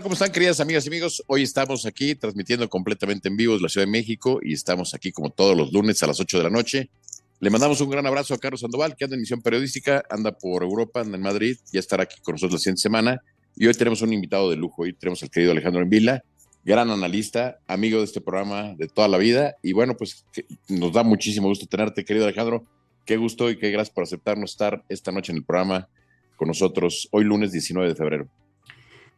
¿Cómo están, queridas amigas y amigos? Hoy estamos aquí transmitiendo completamente en vivo la Ciudad de México y estamos aquí como todos los lunes a las 8 de la noche. Le mandamos un gran abrazo a Carlos Sandoval, que anda en misión periodística, anda por Europa, anda en Madrid, ya estará aquí con nosotros la siguiente semana. Y hoy tenemos un invitado de lujo, hoy tenemos al querido Alejandro Envila, gran analista, amigo de este programa de toda la vida. Y bueno, pues nos da muchísimo gusto tenerte, querido Alejandro. Qué gusto y qué gracias por aceptarnos estar esta noche en el programa con nosotros, hoy lunes 19 de febrero.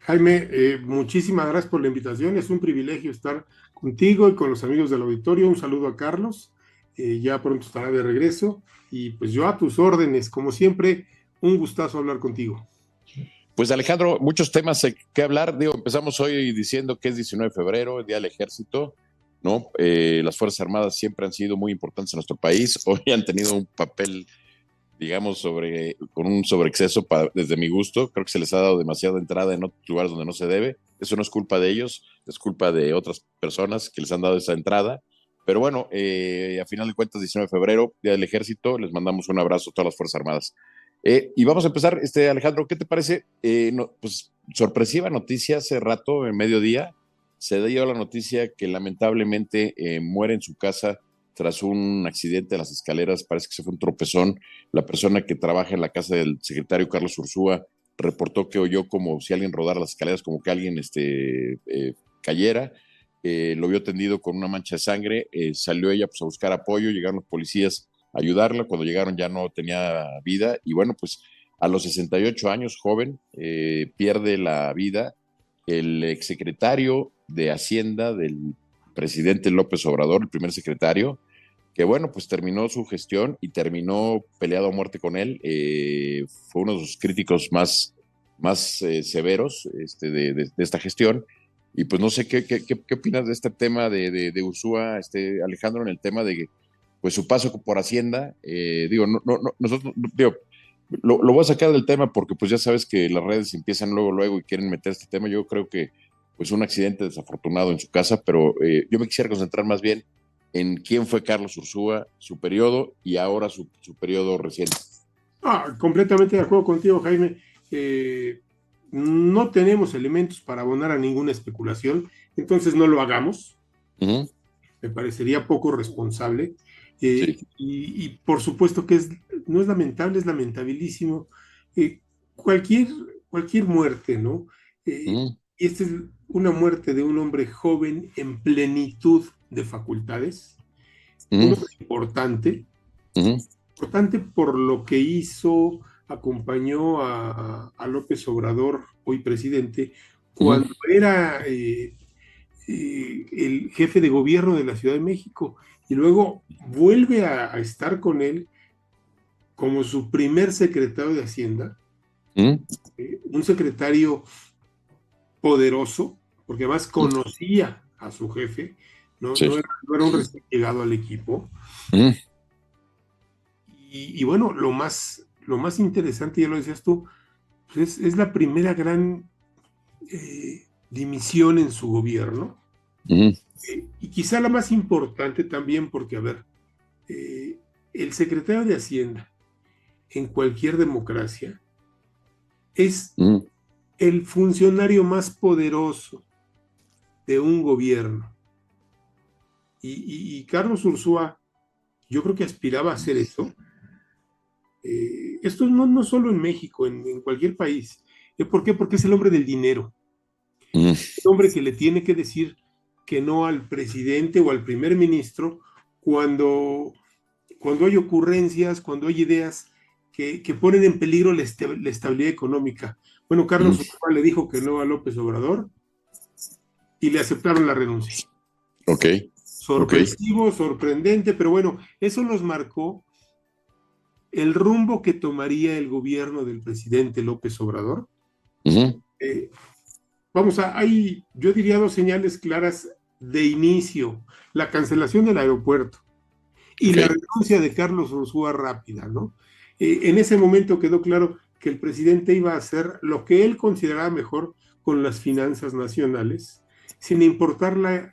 Jaime, eh, muchísimas gracias por la invitación. Es un privilegio estar contigo y con los amigos del auditorio. Un saludo a Carlos. Eh, ya pronto estará de regreso. Y pues yo a tus órdenes, como siempre, un gustazo hablar contigo. Pues Alejandro, muchos temas que hablar. Digo, empezamos hoy diciendo que es 19 de febrero, el Día del Ejército. ¿no? Eh, las Fuerzas Armadas siempre han sido muy importantes en nuestro país. Hoy han tenido un papel digamos, sobre, con un sobreexceso desde mi gusto. Creo que se les ha dado demasiada entrada en otros lugares donde no se debe. Eso no es culpa de ellos, es culpa de otras personas que les han dado esa entrada. Pero bueno, eh, a final de cuentas, 19 de febrero, Día del Ejército, les mandamos un abrazo a todas las Fuerzas Armadas. Eh, y vamos a empezar, este Alejandro, ¿qué te parece? Eh, pues sorpresiva noticia hace rato, en mediodía, se dio la noticia que lamentablemente muere en su casa tras un accidente de las escaleras, parece que se fue un tropezón. La persona que trabaja en la casa del secretario Carlos Ursúa reportó que oyó como si alguien rodara las escaleras, como que alguien este, eh, cayera. Eh, lo vio tendido con una mancha de sangre. Eh, salió ella pues, a buscar apoyo, llegaron los policías a ayudarla. Cuando llegaron ya no tenía vida. Y bueno, pues a los 68 años, joven, pierde la vida el exsecretario de Hacienda del presidente López Obrador, el primer secretario, que bueno, pues terminó su gestión y terminó peleado a muerte con él. Eh, fue uno de sus críticos más, más eh, severos este, de, esta gestión. Y pues no sé qué, qué, qué, opinas de este tema de, de, Ursúa, este, Alejandro, en el tema de pues su paso por Hacienda. Eh, digo, no, no, nosotros, digo, lo, lo, voy a sacar del tema porque pues ya sabes que las redes empiezan luego, luego y quieren meter este tema. Yo creo que pues un accidente desafortunado en su casa, pero eh, yo me quisiera concentrar más bien en quién fue Carlos Ursúa, su periodo y ahora su, periodo reciente. Ah, completamente de acuerdo contigo, Jaime. Eh, no tenemos elementos para abonar a ninguna especulación, entonces no lo hagamos. Me parecería poco responsable. Eh, y, por supuesto que es, no es lamentable, es lamentabilísimo. cualquier, cualquier muerte, ¿no? Y esta es una muerte de un hombre joven en plenitud de facultades, importante, importante por lo que hizo, acompañó a, López Obrador, hoy presidente, cuando era eh, eh, el jefe de gobierno de la Ciudad de México, y luego vuelve a, estar con él como su primer secretario de Hacienda, eh, un secretario poderoso, porque además conocía a su jefe, no, era, un recién llegado al equipo. Y, bueno, lo más, lo más interesante, ya lo decías tú, pues es, la primera gran eh, dimisión en su gobierno. Eh, y quizá la más importante también, porque, a ver, eh, el secretario de Hacienda en cualquier democracia es el funcionario más poderoso de un gobierno. Y, Carlos Ursúa, yo creo que aspiraba a hacer eso. Eh, esto no, no solo en México, en, cualquier país. ¿Por qué? Porque es el hombre del dinero. Mm. El hombre que le tiene que decir que no al presidente o al primer ministro cuando, cuando hay ocurrencias, cuando hay ideas que, ponen en peligro la, estabilidad económica. Bueno, Carlos le dijo que no a López Obrador y le aceptaron la renuncia. Ok. Sorpresivo, sorprendente, pero bueno, eso nos marcó el rumbo que tomaría el gobierno del presidente López Obrador. Eh, vamos a, hay, yo diría dos señales claras de inicio, la cancelación del aeropuerto y la renuncia de Carlos Ursúa rápida, ¿no? Eh, en ese momento quedó claro que el presidente iba a hacer lo que él consideraba mejor con las finanzas nacionales, sin importar la,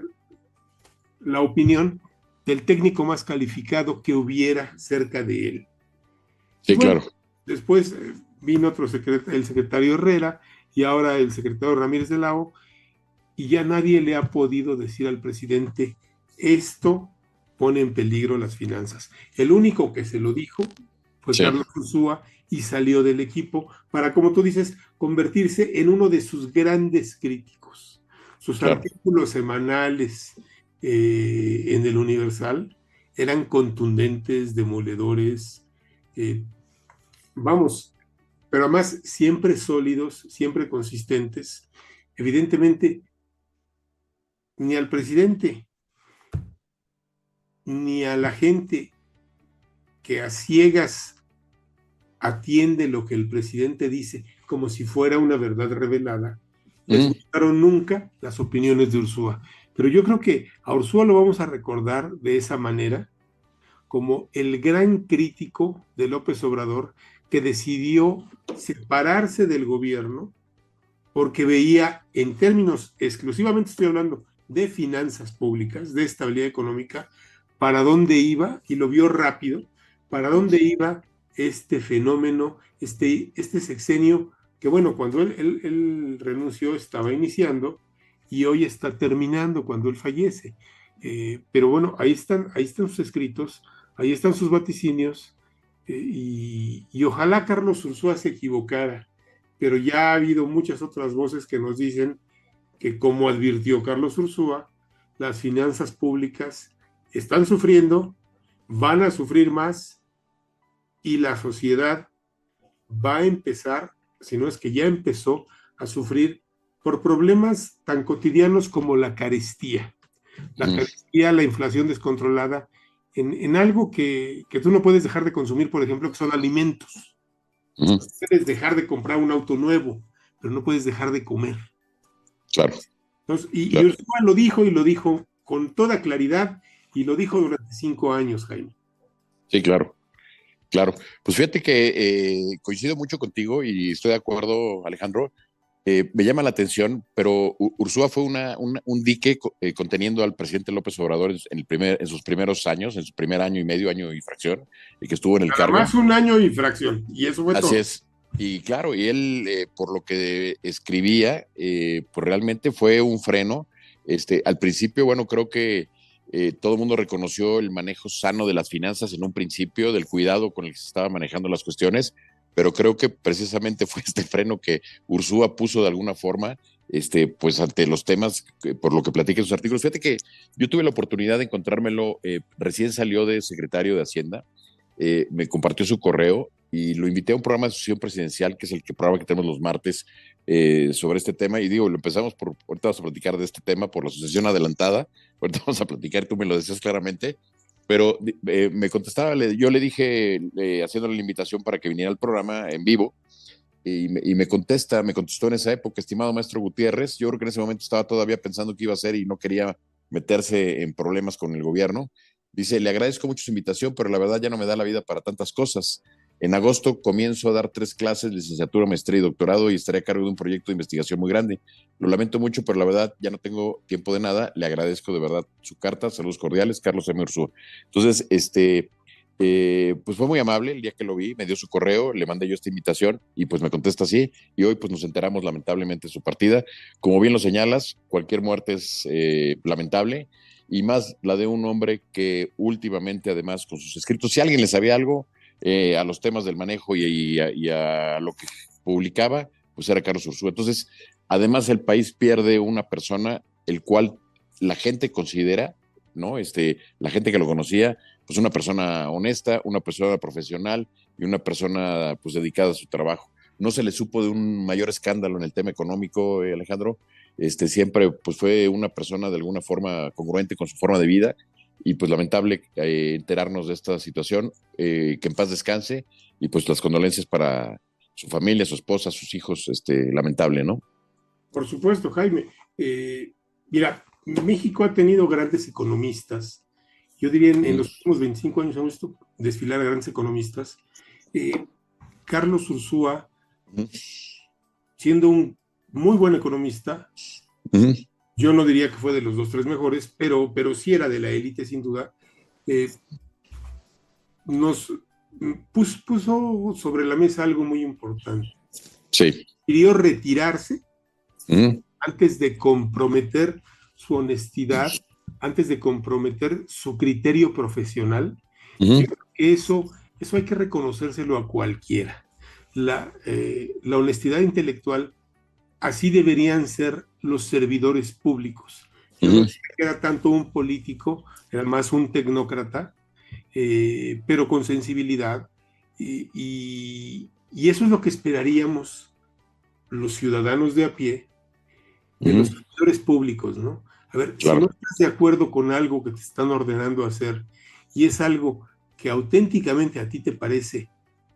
la opinión del técnico más calificado que hubiera cerca de él. Sí, claro. Después eh, vino otro secretario, el secretario Herrera, y ahora el secretario Ramírez de Lao, y ya nadie le ha podido decir al presidente, esto pone en peligro las finanzas. El único que se lo dijo fue Carlos Ursúa y salió del equipo para, como tú dices, convertirse en uno de sus grandes críticos. Sus artículos semanales eh, en el Universal eran contundentes, demoledores, eh, vamos, pero además siempre sólidos, siempre consistentes. Evidentemente, ni al presidente ni a la gente que a ciegas atiende lo que el presidente dice como si fuera una verdad revelada, no mm. gustaron nunca las opiniones de Ursúa. Pero yo creo que a Ursúa lo vamos a recordar de esa manera, como el gran crítico de López Obrador que decidió separarse del gobierno porque veía, en términos exclusivamente estoy hablando de finanzas públicas, de estabilidad económica, para dónde iba, y lo vio rápido, para dónde iba este fenómeno, este, este sexenio, que bueno, cuando él, renunció estaba iniciando y hoy está terminando cuando él fallece. Eh, pero bueno, ahí están, ahí están sus escritos, ahí están sus vaticinios, eh, y, y, ojalá Carlos Ursúa se equivocara, pero ya ha habido muchas otras voces que nos dicen que como advirtió Carlos Ursúa, las finanzas públicas están sufriendo, van a sufrir más y la sociedad va a empezar, si no es que ya empezó, a sufrir por problemas tan cotidianos como la carestía. La carestía, la inflación descontrolada, en, algo que, tú no puedes dejar de consumir, por ejemplo, que son alimentos. Puedes dejar de comprar un auto nuevo, pero no puedes dejar de comer. Claro. y, Ursula lo dijo y lo dijo con toda claridad y lo dijo durante cinco años, Jaime. Sí, claro. Claro. Pues fíjate que eh, coincido mucho contigo y estoy de acuerdo, Alejandro. Eh, me llama la atención, pero Ursúa fue una, un dique eh, conteniendo al presidente López Obrador en, el primer, en sus primeros años, en su primer año y medio, año y fracción, y que estuvo en el cargo. Más un año y fracción, y eso fue Así es. Y claro, y él, por lo que escribía, pues realmente fue un freno. Este, al principio, bueno, creo que eh, todo el mundo reconoció el manejo sano de las finanzas en un principio, del cuidado con el que se estaban manejando las cuestiones, pero creo que precisamente fue este freno que Ursúa puso de alguna forma, este, pues ante los temas, por lo que platica en sus artículos. Fíjate que yo tuve la oportunidad de encontrármelo, eh, recién salió de secretario de Hacienda, eh, me compartió su correo y lo invité a un programa de asociación presidencial, que es el que programa que tenemos los martes sobre este tema. Y digo, lo empezamos por, ahorita vamos a platicar de este tema por la asociación adelantada, ahorita vamos a platicar, tú me lo decías claramente, pero eh, me contestaba, yo le dije, eh, haciéndole la invitación para que viniera al programa en vivo, y me, contesta, me contestó en esa época, estimado maestro Gutiérrez, yo creo que en ese momento estaba todavía pensando qué iba a hacer y no quería meterse en problemas con el gobierno. Dice, le agradezco mucho su invitación, pero la verdad ya no me da la vida para tantas cosas. En agosto comienzo a dar tres clases, licenciatura, maestría y doctorado y estaré a cargo de un proyecto de investigación muy grande. Lo lamento mucho, pero la verdad ya no tengo tiempo de nada. Le agradezco de verdad su carta. Saludos cordiales, Carlos M. Ursúa. Entonces, este, eh, pues fue muy amable el día que lo vi, me dio su correo, le mandé yo esta invitación y pues me contesta así. Y hoy pues nos enteramos lamentablemente de su partida. Como bien lo señalas, cualquier muerte es eh, lamentable y más la de un hombre que últimamente además con sus escritos, si alguien le sabía algo, eh, a los temas del manejo y, a, lo que publicaba, pues era Carlos Ursúa. Entonces, además el país pierde una persona el cual la gente considera, ¿no? Este, la gente que lo conocía, pues una persona honesta, una persona profesional y una persona pues dedicada a su trabajo. No se le supo de un mayor escándalo en el tema económico, eh, Alejandro. Este, siempre pues fue una persona de alguna forma congruente con su forma de vida y pues lamentable eh, enterarnos de esta situación, eh, que en paz descanse y pues las condolencias para su familia, su esposa, sus hijos, este, lamentable, ¿no? Por supuesto, Jaime. Eh, mira, México ha tenido grandes economistas. Yo diría en, los últimos 25 años hemos visto desfilar a grandes economistas. Carlos Ursúa, siendo un muy buen economista, yo no diría que fue de los dos, tres mejores, pero, pero sí era de la élite, sin duda. Eh, nos puso, sobre la mesa algo muy importante. Sí. retirarse antes de comprometer su honestidad, antes de comprometer su criterio profesional. eso, eso hay que reconocérselo a cualquiera. La, eh, la honestidad intelectual, así deberían ser los servidores públicos. No era tanto un político, era más un tecnócrata, eh, pero con sensibilidad. Y, eso es lo que esperaríamos los ciudadanos de a pie de los servidores públicos, ¿no? A ver, si no estás de acuerdo con algo que te están ordenando hacer y es algo que auténticamente a ti te parece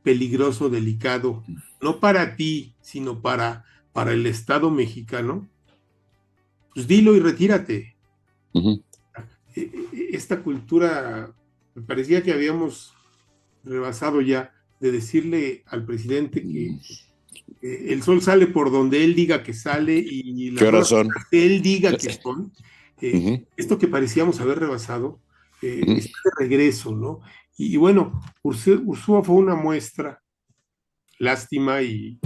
peligroso, delicado, no para ti, sino para, para el Estado mexicano, pues dilo y retírate. E, e, esta cultura, me parecía que habíamos rebasado ya de decirle al presidente que el sol sale por donde él diga que sale y la razón? que él diga que son. Eh, esto que parecíamos haber rebasado eh, está de regreso, ¿no? Y, bueno, Ursúa fue una muestra, lástima y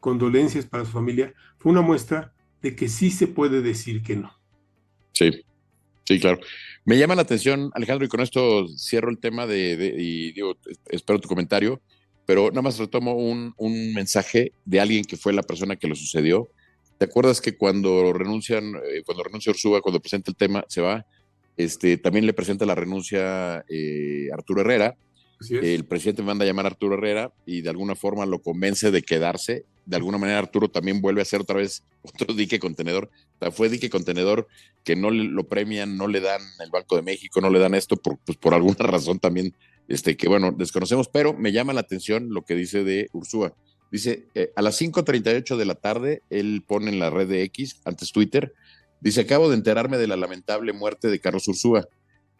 condolencias para su familia, fue una muestra de que sí se puede decir que no. Sí, sí, claro. Me llama la atención, Alejandro, y con esto cierro el tema de, y digo, espero tu comentario, pero nada más retomo un, un, mensaje de alguien que fue la persona que lo sucedió. ¿Te acuerdas que cuando renuncian, eh, cuando renuncia Ursúa, cuando presenta el tema, se va? Este, también le presenta la renuncia eh, Arturo Herrera. El presidente manda a llamar a Arturo Herrera y de alguna forma lo convence de quedarse. De alguna manera Arturo también vuelve a hacer otra vez otro dique contenedor. fue dique contenedor que no lo premian, no le dan el Banco de México, no le dan esto por, pues, por alguna razón también este, que bueno, desconocemos, pero me llama la atención lo que dice de Ursúa. Dice, eh, a las 5.38 de la tarde, él pone en la red de X, antes Twitter, Dice, acabo de enterarme de la lamentable muerte de Carlos Ursúa.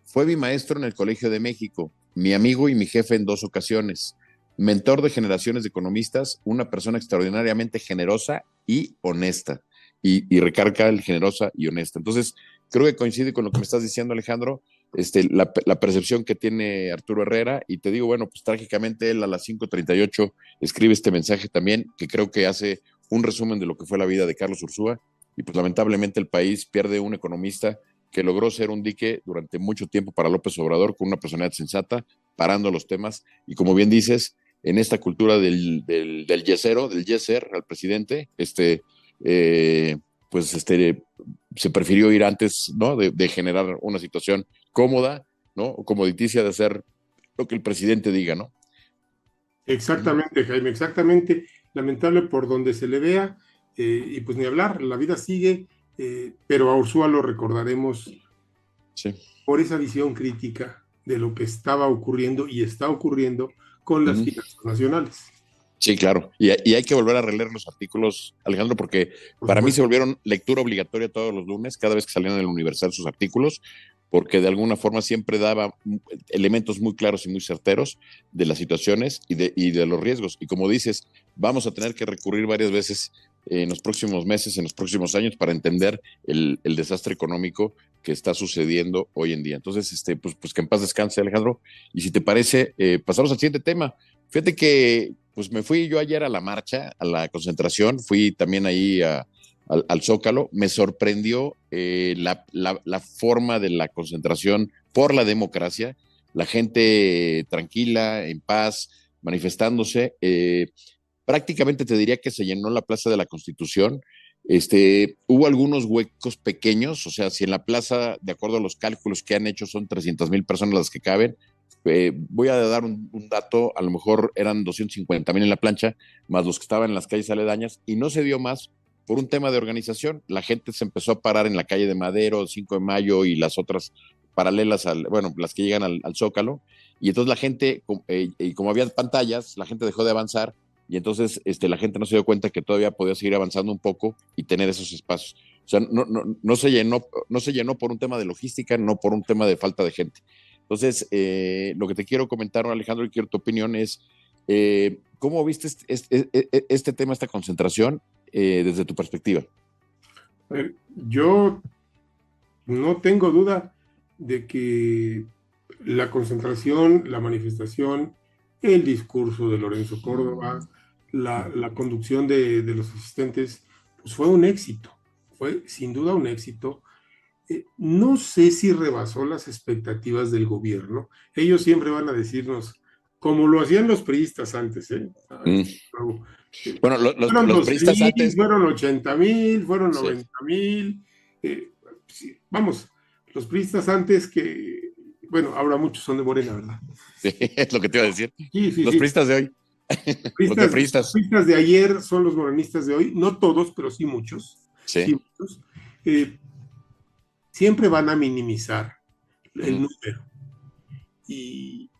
Fue mi maestro en el Colegio de México, mi amigo y mi jefe en dos ocasiones, mentor de generaciones de economistas, una persona extraordinariamente generosa y honesta. Y, recarga el generosa y honesta. Entonces, creo que coincide con lo que me estás diciendo, Alejandro, este, la, la, percepción que tiene Arturo Herrera. Y te digo, bueno, pues trágicamente él a las 5.38 escribe este mensaje también, que creo que hace un resumen de lo que fue la vida de Carlos Ursúa y pues lamentablemente el país pierde un economista que logró ser un dique durante mucho tiempo para López Obrador con una personalidad sensata, parando los temas y como bien dices, en esta cultura del, del, del yesero, del yeser al presidente, este, eh, pues este, se prefirió ir antes, ¿no? De, de, generar una situación cómoda, ¿no? O comoditicia de hacer lo que el presidente diga, ¿no? Exactamente, Jaime, exactamente. Lamentable por donde se le vea, eh, y pues ni hablar, la vida sigue, eh, pero a Ursúa lo recordaremos por esa visión crítica de lo que estaba ocurriendo y está ocurriendo con las finanzas nacionales. Sí, claro. Y, hay que volver a releer los artículos, Alejandro, porque para mí se volvieron lectura obligatoria todos los lunes, cada vez que salían en el Universal sus artículos, porque de alguna forma siempre daba elementos muy claros y muy certeros de las situaciones y de, y de los riesgos. Y como dices, vamos a tener que recurrir varias veces en los próximos meses, en los próximos años, para entender el, desastre económico que está sucediendo hoy en día. Entonces, este, pues, pues que en paz descanse, Alejandro. Y si te parece, eh, pasamos al siguiente tema. Fíjate que pues me fui yo ayer a la marcha, a la concentración, fui también ahí al, Zócalo, me sorprendió eh, la, forma de la concentración por la democracia, la gente tranquila, en paz, manifestándose. Eh, prácticamente te diría que se llenó la Plaza de la Constitución. Este, hubo algunos huecos pequeños, o sea, si en la plaza, de acuerdo a los cálculos que han hecho, son 300 mil personas las que caben, eh, voy a dar un, dato, a lo mejor eran 250 mil en la plancha, más los que estaban en las calles aledañas, y no se dio más por un tema de organización. La gente se empezó a parar en la calle de Madero, 5 de Mayo y las otras paralelas, al, bueno, las que llegan al, Zócalo, y entonces la gente, eh, y como había pantallas, la gente dejó de avanzar y entonces este, la gente no se dio cuenta que todavía podía seguir avanzando un poco y tener esos espacios. O sea, no, no, no, se, llenó, no se llenó por un tema de logística, no por un tema de falta de gente. Entonces, eh, lo que te quiero comentar, Alejandro, y quiero tu opinión es, eh, ¿cómo viste este, este, este, este, tema, esta concentración, eh, desde tu perspectiva? Yo no tengo duda de que la concentración, la manifestación, el discurso de Lorenzo Córdoba, la, conducción de, los asistentes, pues fue un éxito, fue sin duda un éxito. Eh, no sé si rebasó las expectativas del gobierno. Ellos siempre van a decirnos, como lo hacían los priistas antes, ¿eh? Mm. Bueno, los, fueron priistas antes. Fueron 80 mil, fueron 90 mil. Eh, vamos, los priistas antes que, bueno, ahora muchos son de Morena, ¿verdad? Sí, es lo que te iba a decir. los priistas de hoy. Los priistas. de ayer son los morenistas de hoy, no todos, pero sí muchos. Sí. Eh, siempre van a minimizar el número. Y,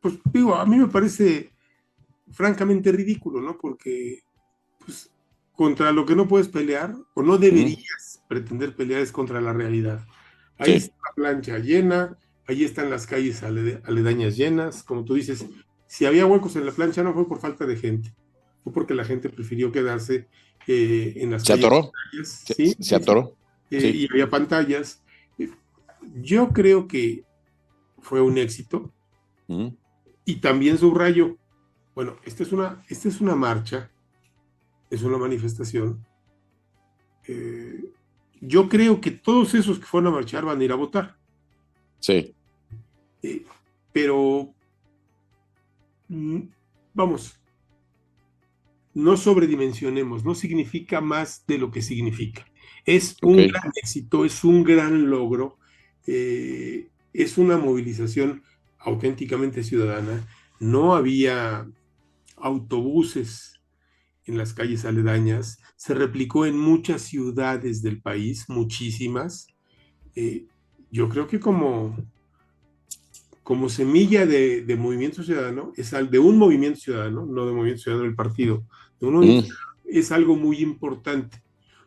pues digo, a mí me parece francamente ridículo, ¿no? Porque, pues, contra lo que no puedes pelear, o no deberías pretender pelear, es contra la realidad. Ahí está la plancha llena, ahí están las calles aledañas llenas, como tú dices, si había huecos en la plancha no fue por falta de gente, fue porque la gente prefirió quedarse eh, en las ¿Se Atoró? ¿Sí? ¿Se, atoró? Eh, y había pantallas. Yo creo que fue un éxito. Y también subrayo, bueno, esta es una, esta es una marcha, es una manifestación. Eh, yo creo que todos esos que fueron a marchar van a ir a votar. Sí. pero Mm, vamos, no sobredimensionemos, no significa más de lo que significa. Es un gran éxito, es un gran logro, eh, es una movilización auténticamente ciudadana. No había autobuses en las calles aledañas, se replicó en muchas ciudades del país, muchísimas. Eh, yo creo que como como semilla de, movimiento ciudadano, es de un movimiento ciudadano, no de movimiento ciudadano del partido, mm. es algo muy importante,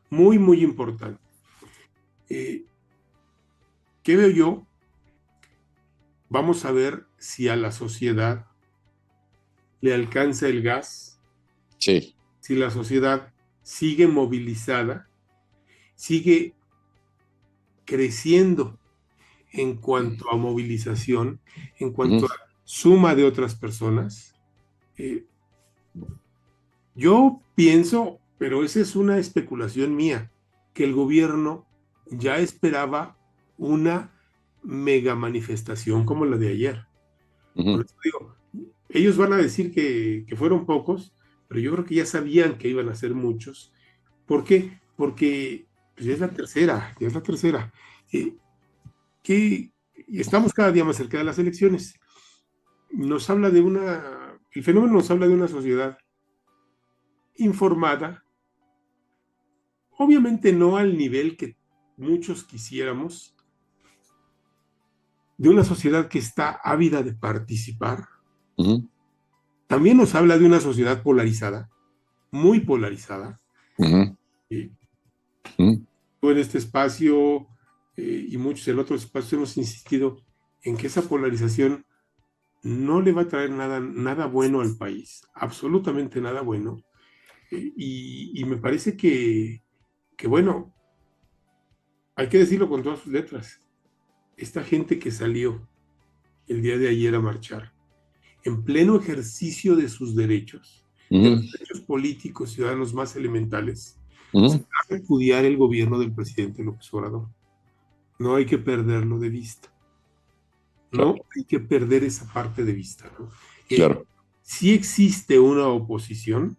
muy, muy importante. Eh, ¿Qué veo yo? Vamos a ver si a la sociedad le alcanza el gas. Sí. Si la sociedad sigue movilizada, sigue creciendo en cuanto a movilización, en cuanto a suma de otras personas. Eh, yo pienso, pero esa es una especulación mía, que el gobierno ya esperaba una mega manifestación como la de ayer. ellos van a decir que, fueron pocos, pero yo creo que ya sabían que iban a ser muchos. ¿Por qué? Porque pues, ya es la tercera, ya es la tercera. Eh, que estamos cada día más cerca de las elecciones. Nos habla de una, el fenómeno nos habla de una sociedad informada, obviamente no al nivel que muchos quisiéramos, de una sociedad que está ávida de participar. También nos habla de una sociedad polarizada, muy polarizada. Tú en este espacio eh, y muchos en otros espacios hemos insistido en que esa polarización no le va a traer nada, nada bueno al país, absolutamente nada bueno. Eh, y, me parece que, que, bueno, hay que decirlo con todas sus letras. Esta gente que salió el día de ayer a marchar, en pleno ejercicio de sus derechos, de los derechos políticos, ciudadanos más elementales, a repudiar el gobierno del presidente López Obrador. No hay que perderlo de vista. No hay que perder esa parte de vista. ¿no? Eh, claro. si existe una oposición,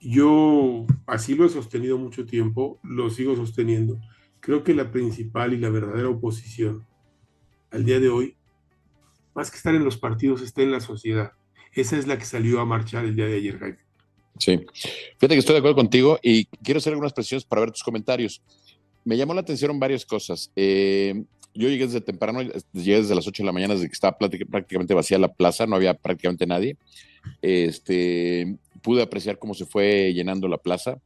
yo así lo he sostenido mucho tiempo, lo sigo sosteniendo. Creo que la principal y la verdadera oposición al día de hoy, más que estar en los partidos, está en la sociedad. Esa es la que salió a marchar el día de ayer, Jaime. Sí, fíjate que estoy de acuerdo contigo y quiero hacer algunas presiones para ver tus comentarios me llamó la atención varias cosas. Eh, yo llegué desde temprano, llegué desde las 8 de la mañana, desde que estaba prácticamente vacía la plaza, no había prácticamente nadie. Este, pude apreciar cómo se fue llenando la plaza.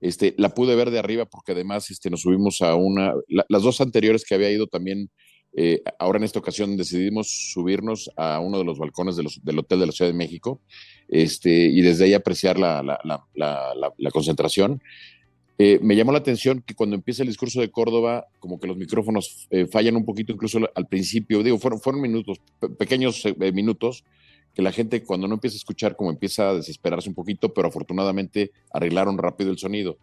Este, la pude ver de arriba porque además este, nos subimos a una, las dos anteriores que había ido también, eh, ahora en esta ocasión decidimos subirnos a uno de los balcones del Hotel de la Ciudad de México este, y desde ahí apreciar la concentración. Eh, me llamó la atención que cuando empieza el discurso de Córdoba, como que los micrófonos eh, fallan un poquito, incluso al principio, digo, fueron, fueron minutos, pequeños eh, minutos, que la gente cuando no empieza a escuchar como empieza a desesperarse un poquito, pero afortunadamente arreglaron rápido el sonido.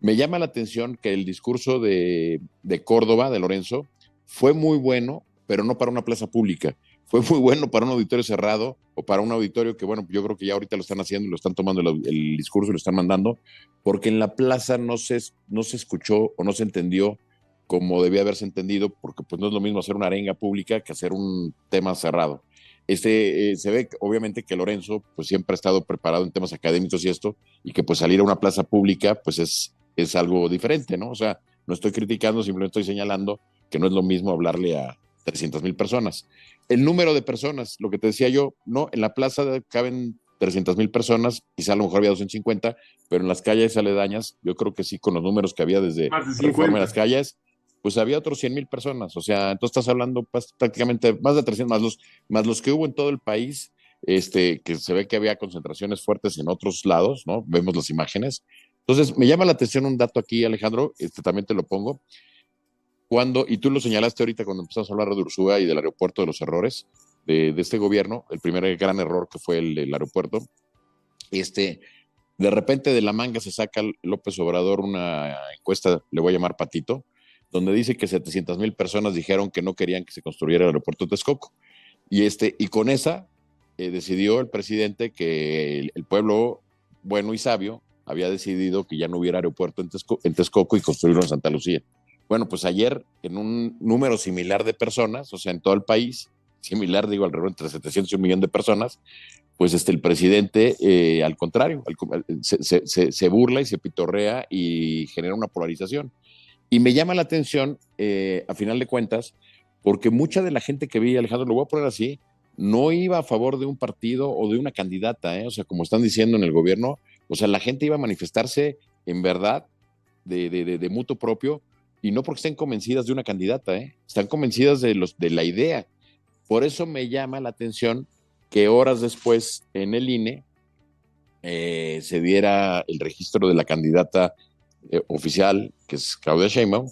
Me llama la atención que el discurso de, de Córdoba, de Lorenzo, fue muy bueno, pero no para una plaza pública. Fue muy bueno para un auditorio cerrado o para un auditorio que, bueno, yo creo que ya ahorita lo están haciendo y lo están tomando el, discurso y lo están mandando, porque en la plaza no se, no se escuchó o no se entendió como debía haberse entendido, porque pues no es lo mismo hacer una arenga pública que hacer un tema cerrado. Este, eh, se ve obviamente que Lorenzo pues siempre ha estado preparado en temas académicos y esto, y que pues salir a una plaza pública pues es, es algo diferente, ¿no? O sea, no estoy criticando, simplemente estoy señalando que no es lo mismo hablarle a 300 mil personas. El número de personas, lo que te decía yo, no, en la plaza caben 300 mil personas, quizá a lo mejor había 250, pero en las calles aledañas, yo creo que sí, con los números que había desde en las calles, pues había otros 100 mil personas. O sea, entonces estás hablando prácticamente más de 300, más los, más los que hubo en todo el país, este, que se ve que había concentraciones fuertes en otros lados, ¿no? Vemos las imágenes. Entonces, me llama la atención un dato aquí, Alejandro, este también te lo pongo. Y tú lo señalaste ahorita cuando empezamos a hablar de Ursúa y del aeropuerto de los errores de, este gobierno, el primer gran error que fue el, el aeropuerto, este, de repente de la manga se saca López Obrador una encuesta, le voy a llamar Patito, donde dice que 700 mil personas dijeron que no querían que se construyera el aeropuerto de Texcoco. Y, este, y con esa eh, decidió el presidente que el, pueblo bueno y sabio había decidido que ya no hubiera aeropuerto en, en Texcoco y construirlo en Santa Lucía. Bueno, pues ayer en un número similar de personas, o sea, en todo el país, similar, digo, alrededor entre 700 y un millón de personas, pues este, el presidente, eh, al contrario, se, se, burla y se pitorrea y genera una polarización. Y me llama la atención, eh, a final de cuentas, porque mucha de la gente que vi, Alejandro, lo voy a poner así, no iba a favor de un partido o de una candidata, ¿eh? o sea, como están diciendo en el gobierno, o sea, la gente iba a manifestarse en verdad de, de, de, mutuo propio y no porque estén convencidas de una candidata, ¿eh? están convencidas de, los, de la idea. Por eso me llama la atención que horas después en el INE eh, se diera el registro de la candidata eh, oficial, que es Claudia Sheinbaum,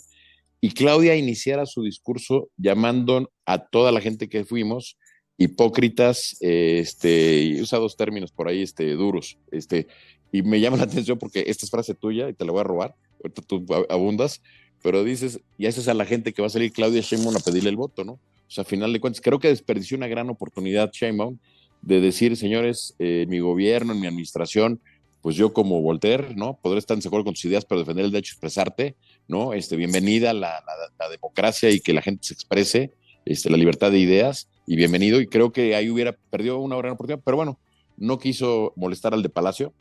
y Claudia iniciara su discurso llamando a toda la gente que fuimos hipócritas, este, y usa dos términos por ahí este, duros, este, y me llama la atención porque esta es frase tuya y te la voy a robar, ahorita tú abundas, pero dices, y haces a la gente que va a salir Claudia Sheinbaum a pedirle el voto, ¿no? O sea, a final de cuentas, creo que desperdició una gran oportunidad Sheinbaum de decir, señores, eh, mi gobierno, en mi administración, pues yo como Voltaire, ¿no? Podré estar en desacuerdo con tus ideas, pero defender el derecho a expresarte, ¿no? Este, bienvenida la, la, democracia y que la gente se exprese, este, la libertad de ideas, y bienvenido. Y creo que ahí hubiera perdido una gran oportunidad, pero bueno, no quiso molestar al de Palacio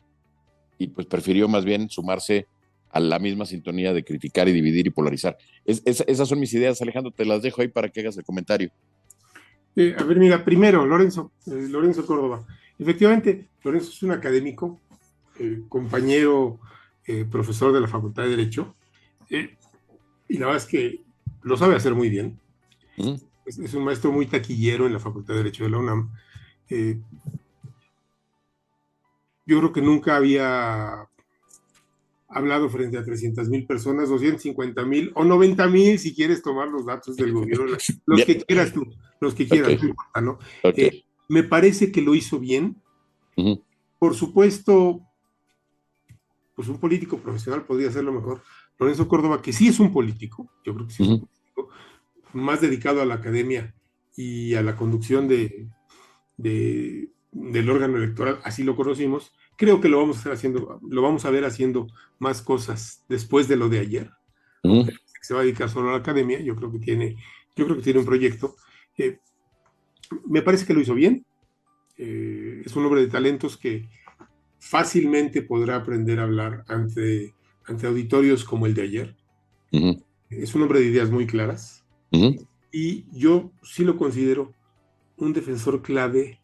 y pues prefirió más bien sumarse a la misma sintonía de criticar y dividir y polarizar. esas son mis ideas, Alejandro, te las dejo ahí para que hagas el comentario. Eh, a ver, mira, primero, Lorenzo, eh, Lorenzo Córdoba. Efectivamente, Lorenzo es un académico, eh, compañero, profesor de la Facultad de Derecho, y la verdad es que lo sabe hacer muy bien. Es, es, un maestro muy taquillero en la Facultad de Derecho de la UNAM. yo creo que nunca había hablado frente a 300 mil personas, 250 mil o 90 mil si quieres tomar los datos del gobierno, los que quieras tú, los que quieras, ¿no? Eh, me parece que lo hizo bien. Por supuesto, pues un político profesional podría hacerlo mejor. Lorenzo Córdoba, que sí es un político, yo creo que sí es un político, más dedicado a la academia y a la conducción de, del órgano electoral, así lo conocimos, creo que lo vamos a estar haciendo, lo vamos a ver haciendo más cosas después de lo de ayer. Se va a dedicar solo a la academia, yo creo que tiene, yo creo que tiene un proyecto. Eh, me parece que lo hizo bien. Eh, es un hombre de talentos que fácilmente podrá aprender a hablar ante, ante auditorios como el de ayer. Es un hombre de ideas muy claras. Y yo sí lo considero un defensor clave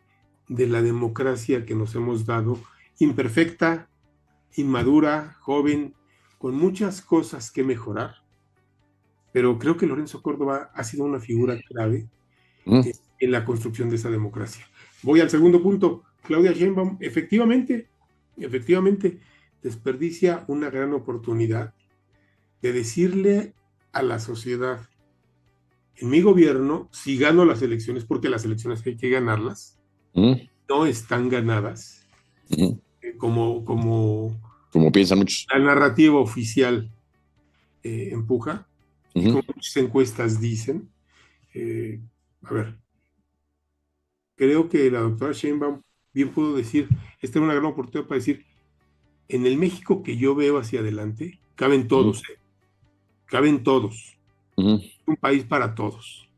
de la democracia que nos hemos dado imperfecta, inmadura, joven, con muchas cosas que mejorar. Pero creo que Lorenzo Córdoba ha sido una figura clave mm. en la construcción de esa democracia. Voy al segundo punto. Claudia Sheinbaum, efectivamente, efectivamente, desperdicia una gran oportunidad de decirle a la sociedad, en mi gobierno, si gano las elecciones, porque las elecciones hay que ganarlas, mm. no están ganadas, eh, como, como, como piensan muchos. La narrativa oficial eh, empuja, como muchas encuestas dicen. Eh, a ver, creo que la doctora Sheinbaum bien pudo decir, esta es una gran oportunidad para decir, en el México que yo veo hacia adelante, caben todos, caben todos. Un país para todos.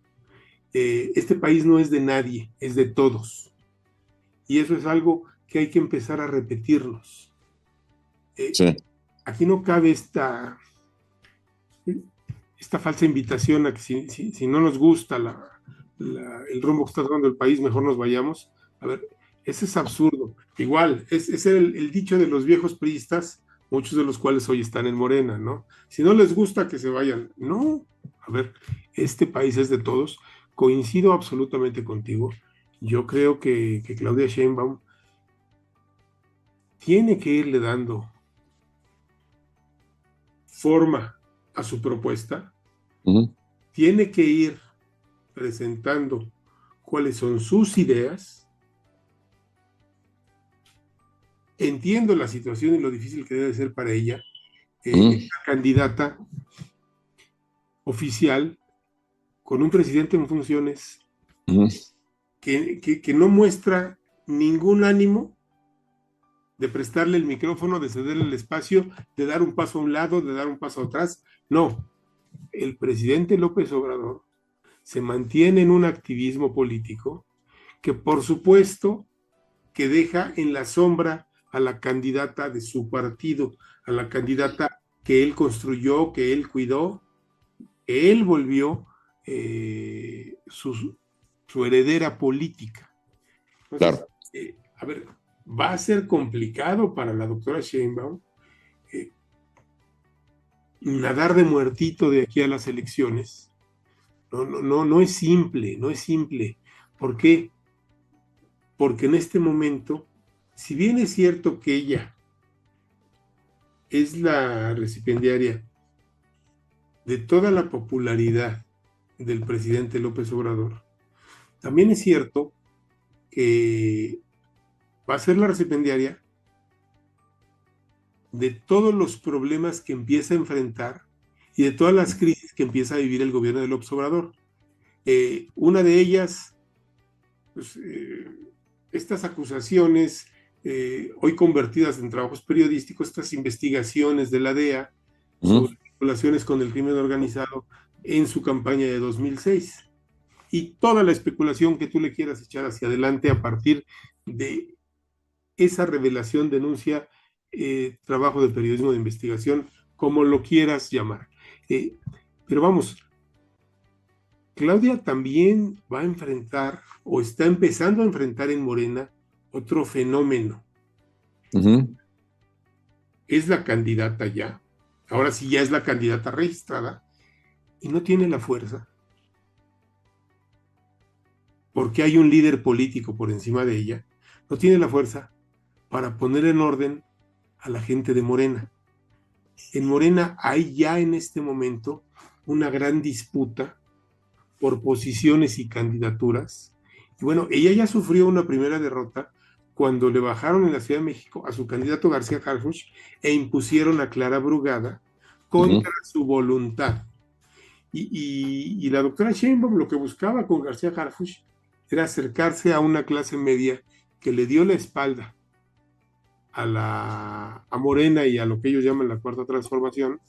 este país no es de nadie, es de todos. Y eso es algo que hay que empezar a repetirnos. Eh, aquí no cabe esta, esta falsa invitación a que si, no nos gusta el rumbo que está tomando el país, mejor nos vayamos. A ver, ese es absurdo. Igual, es, es el, el, dicho de los viejos priistas, muchos de los cuales hoy están en Morena, ¿no? Si no les gusta que se vayan, no. A ver, este país es de todos. Coincido absolutamente contigo yo creo que, Claudia Sheinbaum tiene que irle dando forma a su propuesta, tiene que ir presentando cuáles son sus ideas. Entiendo la situación y lo difícil que debe ser para ella, eh, candidata oficial con un presidente en funciones que, no muestra ningún ánimo de prestarle el micrófono, de cederle el espacio, de dar un paso a un lado, de dar un paso atrás. No, el presidente López Obrador se mantiene en un activismo político que por supuesto que deja en la sombra a la candidata de su partido, a la candidata que él construyó, que él cuidó, él volvió eh, sus, su heredera política. claro. Eh, a ver, va a ser complicado para la doctora Sheinbaum eh, nadar de muertito de aquí a las elecciones. No, no, no, no es simple, no es simple. ¿Por qué? Porque en este momento, si bien es cierto que ella es la recipiendaria de toda la popularidad del presidente López Obrador, también es cierto que va a ser la recipiendaria de todos los problemas que empieza a enfrentar y de todas las crisis que empieza a vivir el gobierno del Obrador. Eh, una de ellas, pues, eh, estas acusaciones, eh, hoy convertidas en trabajos periodísticos, estas investigaciones de la DEA sobre vinculaciones con el crimen organizado en su campaña de 2006 y toda la especulación que tú le quieras echar hacia adelante a partir de esa revelación, denuncia, eh, trabajo de periodismo de investigación, como lo quieras llamar. Eh, pero vamos, Claudia también va a enfrentar o está empezando a enfrentar en Morena otro fenómeno. Es la candidata ya, ahora sí ya es la candidata registrada y no tiene la fuerza porque hay un líder político por encima de ella, no tiene la fuerza para poner en orden a la gente de Morena. En Morena hay ya en este momento una gran disputa por posiciones y candidaturas. Y bueno, ella ya sufrió una primera derrota cuando le bajaron en la Ciudad de México a su candidato García Harfuch e impusieron a Clara Brugada contra su voluntad. Y, la doctora Sheinbaum lo que buscaba con García Harfuch era acercarse a una clase media que le dio la espalda a la a Morena y a lo que ellos llaman la cuarta transformación,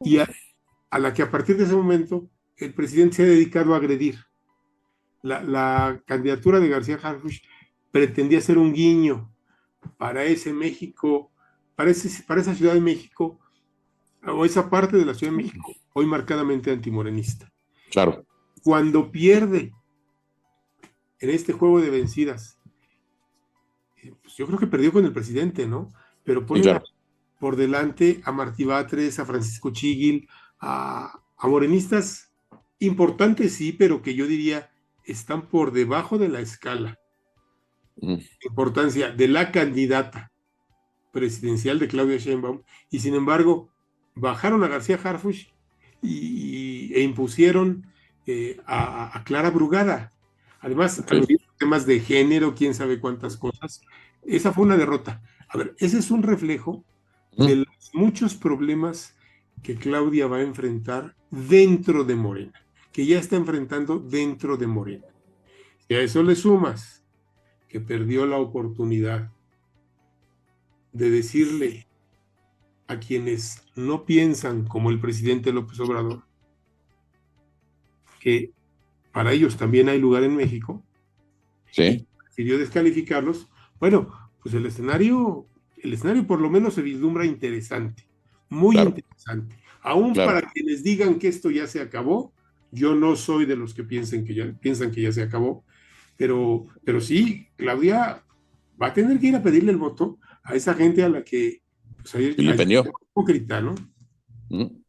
y a, la que a partir de ese momento el presidente se ha dedicado a agredir. La, candidatura de García Harfuch pretendía ser un guiño para ese México, para, para esa Ciudad de México, o esa parte de la Ciudad de México, hoy marcadamente antimorenista. Claro. Cuando pierde en este juego de vencidas. Eh, pues yo creo que perdió con el presidente, ¿no? Pero pone por delante a Martí Batres, a Francisco Chiguil, a, morenistas importantes, sí, pero que yo diría están por debajo de la escala. Importancia de la candidata presidencial de Claudia Sheinbaum, y sin embargo bajaron a García Harfuch y, e impusieron eh, a, a, Clara Brugada. Además, temas de género, quién sabe cuántas cosas. Esa fue una derrota. A ver, ese es un reflejo de los muchos problemas que Claudia va a enfrentar dentro de Morena, que ya está enfrentando dentro de Morena. Si a eso le sumas que perdió la oportunidad de decirle a quienes no piensan como el presidente López Obrador, que para ellos también hay lugar en México, sí. decidió descalificarlos, bueno, pues el escenario, el escenario por lo menos se vislumbra interesante, muy interesante. Aún para quienes digan que esto ya se acabó, yo no soy de los que piensen que ya, piensan que ya se acabó, pero, pero sí, Claudia va a tener que ir a pedirle el voto a esa gente a la que pues, ayer, le hipócrita, ¿no? Mm.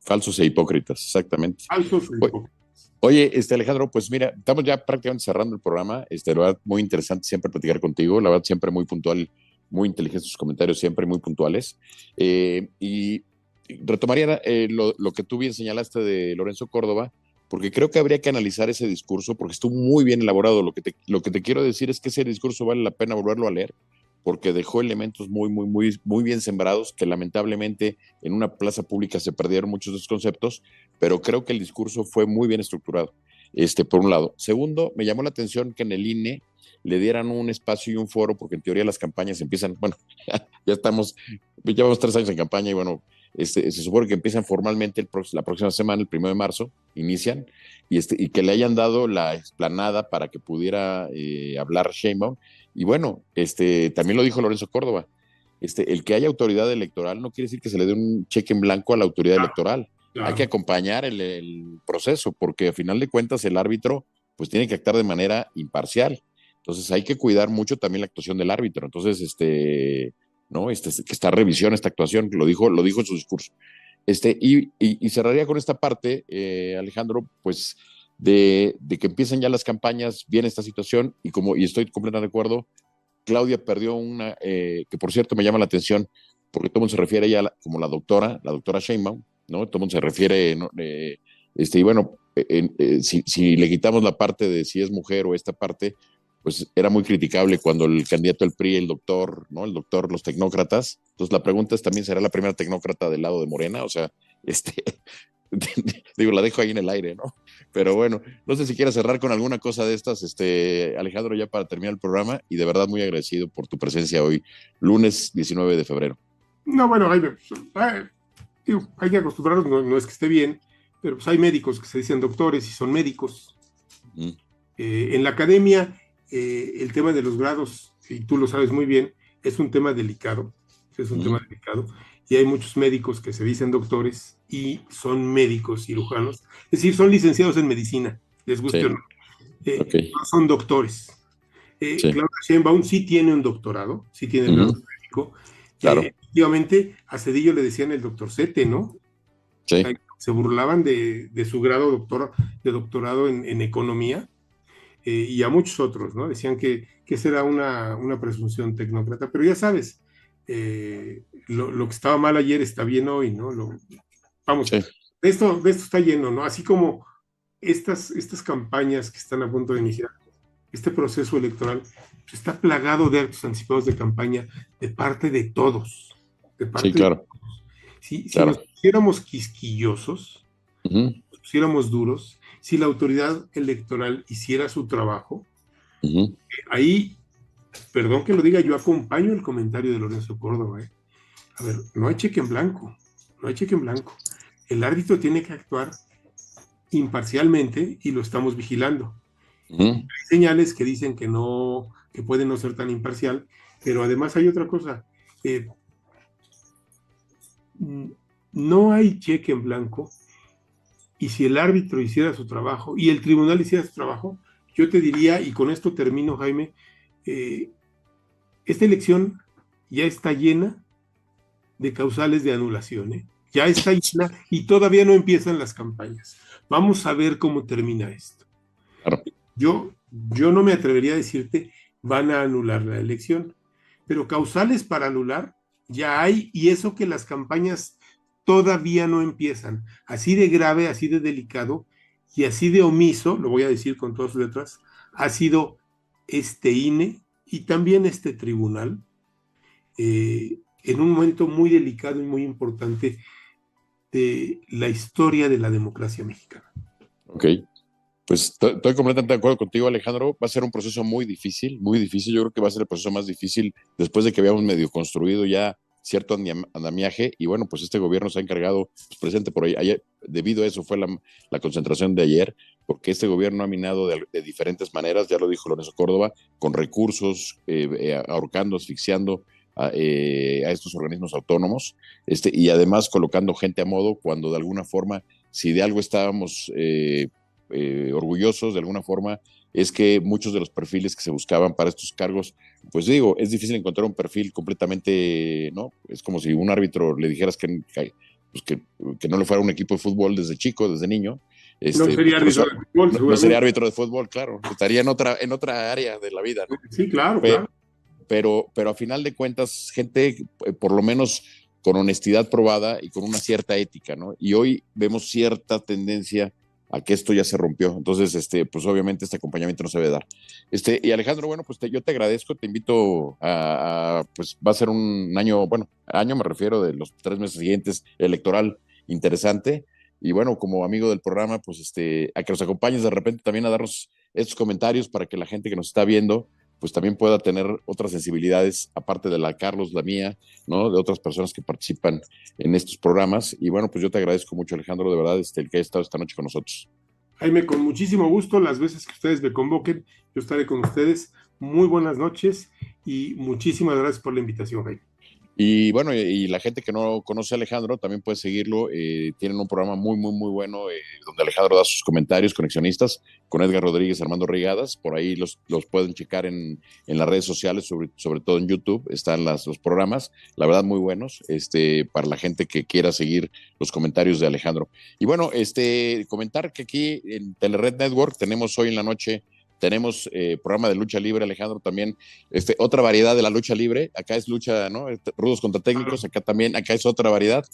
Falsos e hipócritas, exactamente. Falsos e hipócritas. Oye, este Alejandro, pues mira, estamos ya prácticamente cerrando el programa. Este, la verdad, muy interesante siempre platicar contigo. La verdad, siempre muy puntual, muy inteligentes tus comentarios, siempre muy puntuales. Eh, y retomaría eh, lo, lo, que tú bien señalaste de Lorenzo Córdoba, porque creo que habría que analizar ese discurso, porque estuvo muy bien elaborado. Lo que te, lo que te quiero decir es que ese discurso vale la pena volverlo a leer, porque dejó elementos muy, muy, muy, muy bien sembrados, que lamentablemente en una plaza pública se perdieron muchos de esos conceptos, pero creo que el discurso fue muy bien estructurado, este, por un lado. Segundo, me llamó la atención que en el INE le dieran un espacio y un foro, porque en teoría las campañas empiezan, bueno, ya, estamos, llevamos tres años en campaña y bueno, este, se supone que empiezan formalmente el, la próxima semana, el primero de marzo, inician, y, este, y que le hayan dado la explanada para que pudiera eh, hablar Sheinbaum. Y bueno, este, también lo dijo Lorenzo Córdoba, este, el que haya autoridad electoral no quiere decir que se le dé un cheque en blanco a la autoridad electoral. Hay que acompañar el, proceso, porque a final de cuentas el árbitro pues tiene que actuar de manera imparcial. Entonces hay que cuidar mucho también la actuación del árbitro. Entonces, este, ¿no? Este, que está revisión esta actuación, lo dijo, lo dijo en su discurso. Este, y, y, cerraría con esta parte, eh, Alejandro, pues de, que empiezan ya las campañas, viene esta situación, y como, y estoy completamente de acuerdo, Claudia perdió una, eh, que por cierto me llama la atención, porque todo se refiere a ella como la doctora, la doctora Sheinbaum, ¿no? Todo se refiere, eh, este, y bueno, si, si, le quitamos la parte de si es mujer o esta parte, pues era muy criticable cuando el candidato del PRI, el doctor, ¿no? El doctor, los tecnócratas. Entonces la pregunta es también, ¿será la primera tecnócrata del lado de Morena? O sea, este, digo, la dejo ahí en el aire, ¿no? Pero bueno, no sé si quieres cerrar con alguna cosa de estas, este, Alejandro, ya para terminar el programa, y de verdad muy agradecido por tu presencia hoy, lunes 19 de febrero. No, bueno, hay, hay que acostumbrarnos, no, es que esté bien, pero pues hay médicos que se dicen doctores y son médicos. Eh, en la academia eh, el tema de los grados, y tú lo sabes muy bien, es un tema delicado, es un tema delicado, y hay muchos médicos que se dicen doctores y son médicos cirujanos, es decir, son licenciados en medicina, les guste o no, eh, son doctores. Eh, Claudia Sheinbaum sí tiene un doctorado, sí tiene un grado médico. Claro. efectivamente, a Cedillo le decían el doctor Sete, ¿no? Sí. Se burlaban de, su grado doctor, de doctorado en economía eh, y a muchos otros, ¿no? Decían que, que esa era una, una presunción tecnócrata, pero ya sabes, eh, lo, lo, que estaba mal ayer está bien hoy, ¿no? Lo, vamos, de, esto, de esto está lleno, ¿no? Así como estas, estas campañas que están a punto de iniciar, este proceso electoral pues, está plagado de actos anticipados de campaña de parte de todos. De parte sí, claro. Si, si nos pusiéramos quisquillosos, si nos pusiéramos duros, si la autoridad electoral hiciera su trabajo, ahí, perdón que lo diga, yo acompaño el comentario de Lorenzo Córdoba. ¿eh? A ver, no hay cheque en blanco, no hay cheque en blanco. El árbitro tiene que actuar imparcialmente y lo estamos vigilando. Hay señales que dicen que no, que puede no ser tan imparcial, pero además hay otra cosa. Eh, no hay cheque en blanco y si el árbitro hiciera su trabajo y el tribunal hiciera su trabajo, yo te diría, y con esto termino, Jaime, eh, esta elección ya está llena de causales de anulación, ¿eh? ya está llena y todavía no empiezan las campañas. Vamos a ver cómo termina esto. Yo, yo no me atrevería a decirte van a anular la elección, pero causales para anular ya hay y eso que las campañas todavía no empiezan. Así de grave, así de delicado y así de omiso, lo voy a decir con todas sus letras, ha sido este INE y también este tribunal eh, en un momento muy delicado y muy importante de la historia de la democracia mexicana. Ok, pues estoy completamente de acuerdo contigo, Alejandro. Va a ser un proceso muy difícil, muy difícil. Yo creo que va a ser el proceso más difícil después de que habíamos medio construido ya cierto andamiaje. Y bueno, pues este gobierno se ha encargado, pues, presente por ahí, ayer, debido a eso fue la, concentración de ayer, porque este gobierno ha minado de, diferentes maneras, ya lo dijo Lorenzo Córdoba, con recursos, eh, eh, ahorcando, asfixiando eh, a, estos organismos autónomos, este, y además colocando gente a modo cuando de alguna forma, si de algo estábamos orgullosos, de alguna forma, es que muchos de los perfiles que se buscaban para estos cargos, pues digo, es difícil encontrar un perfil completamente, ¿no? Es como si un árbitro le dijeras que, pues que, no le fuera un equipo de fútbol desde chico, desde niño. Este, no sería árbitro de fútbol, no, sería árbitro de fútbol, claro. Estaría en otra, en otra área de la vida. Sí, claro, pero, claro. Pero, pero a final de cuentas, gente, eh, por lo menos con honestidad probada y con una cierta ética, ¿no? Y hoy vemos cierta tendencia a que esto ya se rompió. Entonces, este, pues obviamente este acompañamiento no se debe dar. Este, y Alejandro, bueno, pues yo te agradezco, te invito a, pues va a ser un año, bueno, año me refiero de los tres meses siguientes, electoral interesante. Y bueno, como amigo del programa, pues este, a que nos acompañes de repente también a darnos estos comentarios para que la gente que nos está viendo, pues también pueda tener otras sensibilidades, aparte de la Carlos, la mía, ¿no? De otras personas que participan en estos programas. Y bueno, pues yo te agradezco mucho, Alejandro, de verdad, este, el que haya estado esta noche con nosotros. Jaime, con muchísimo gusto, las veces que ustedes me convoquen, yo estaré con ustedes. Muy buenas noches y muchísimas gracias por la invitación, Jaime. Y bueno, y, la gente que no conoce a Alejandro también puede seguirlo. Eh, tienen un programa muy, muy, muy bueno eh, donde Alejandro da sus comentarios, conexionistas, con Edgar Rodríguez, Armando Rigadas. Por ahí los, los pueden checar en, en, las redes sociales, sobre, sobre todo en YouTube. Están las, los programas, la verdad, muy buenos este, para la gente que quiera seguir los comentarios de Alejandro. Y bueno, este, comentar que aquí en Telered Network tenemos hoy en la noche tenemos eh, programa de lucha libre, Alejandro, también. Este, otra variedad de la lucha libre. Acá es lucha, ¿no? Rudos contra técnicos, acá también, acá es otra variedad.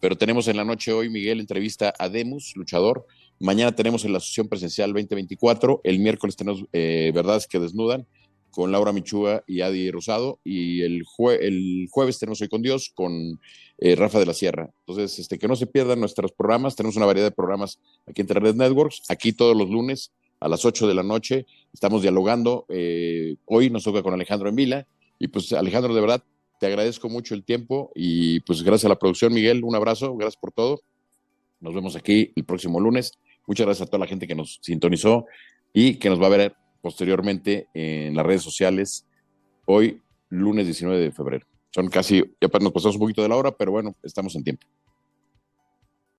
Pero tenemos en la noche hoy, Miguel, entrevista a Demus, luchador. Mañana tenemos en la asociación presencial 2024. El miércoles tenemos eh, Verdades que Desnudan con Laura Michúa y Adi Rosado. Y el, el jueves tenemos Hoy con Dios con eh, Rafa de la Sierra. Entonces, este, que no se pierdan nuestros programas. Tenemos una variedad de programas aquí en Internet Networks, aquí todos los lunes a las 8 de la noche. Estamos dialogando. Eh, hoy nos toca con Alejandro Emila. Y pues Alejandro, de verdad, te agradezco mucho el tiempo y pues gracias a la producción, Miguel, un abrazo, gracias por todo. Nos vemos aquí el próximo lunes. Muchas gracias a toda la gente que nos sintonizó y que nos va a ver posteriormente en las redes sociales hoy, lunes 19 de febrero. Son casi, ya nos pasamos un poquito de la hora, pero bueno, estamos en tiempo.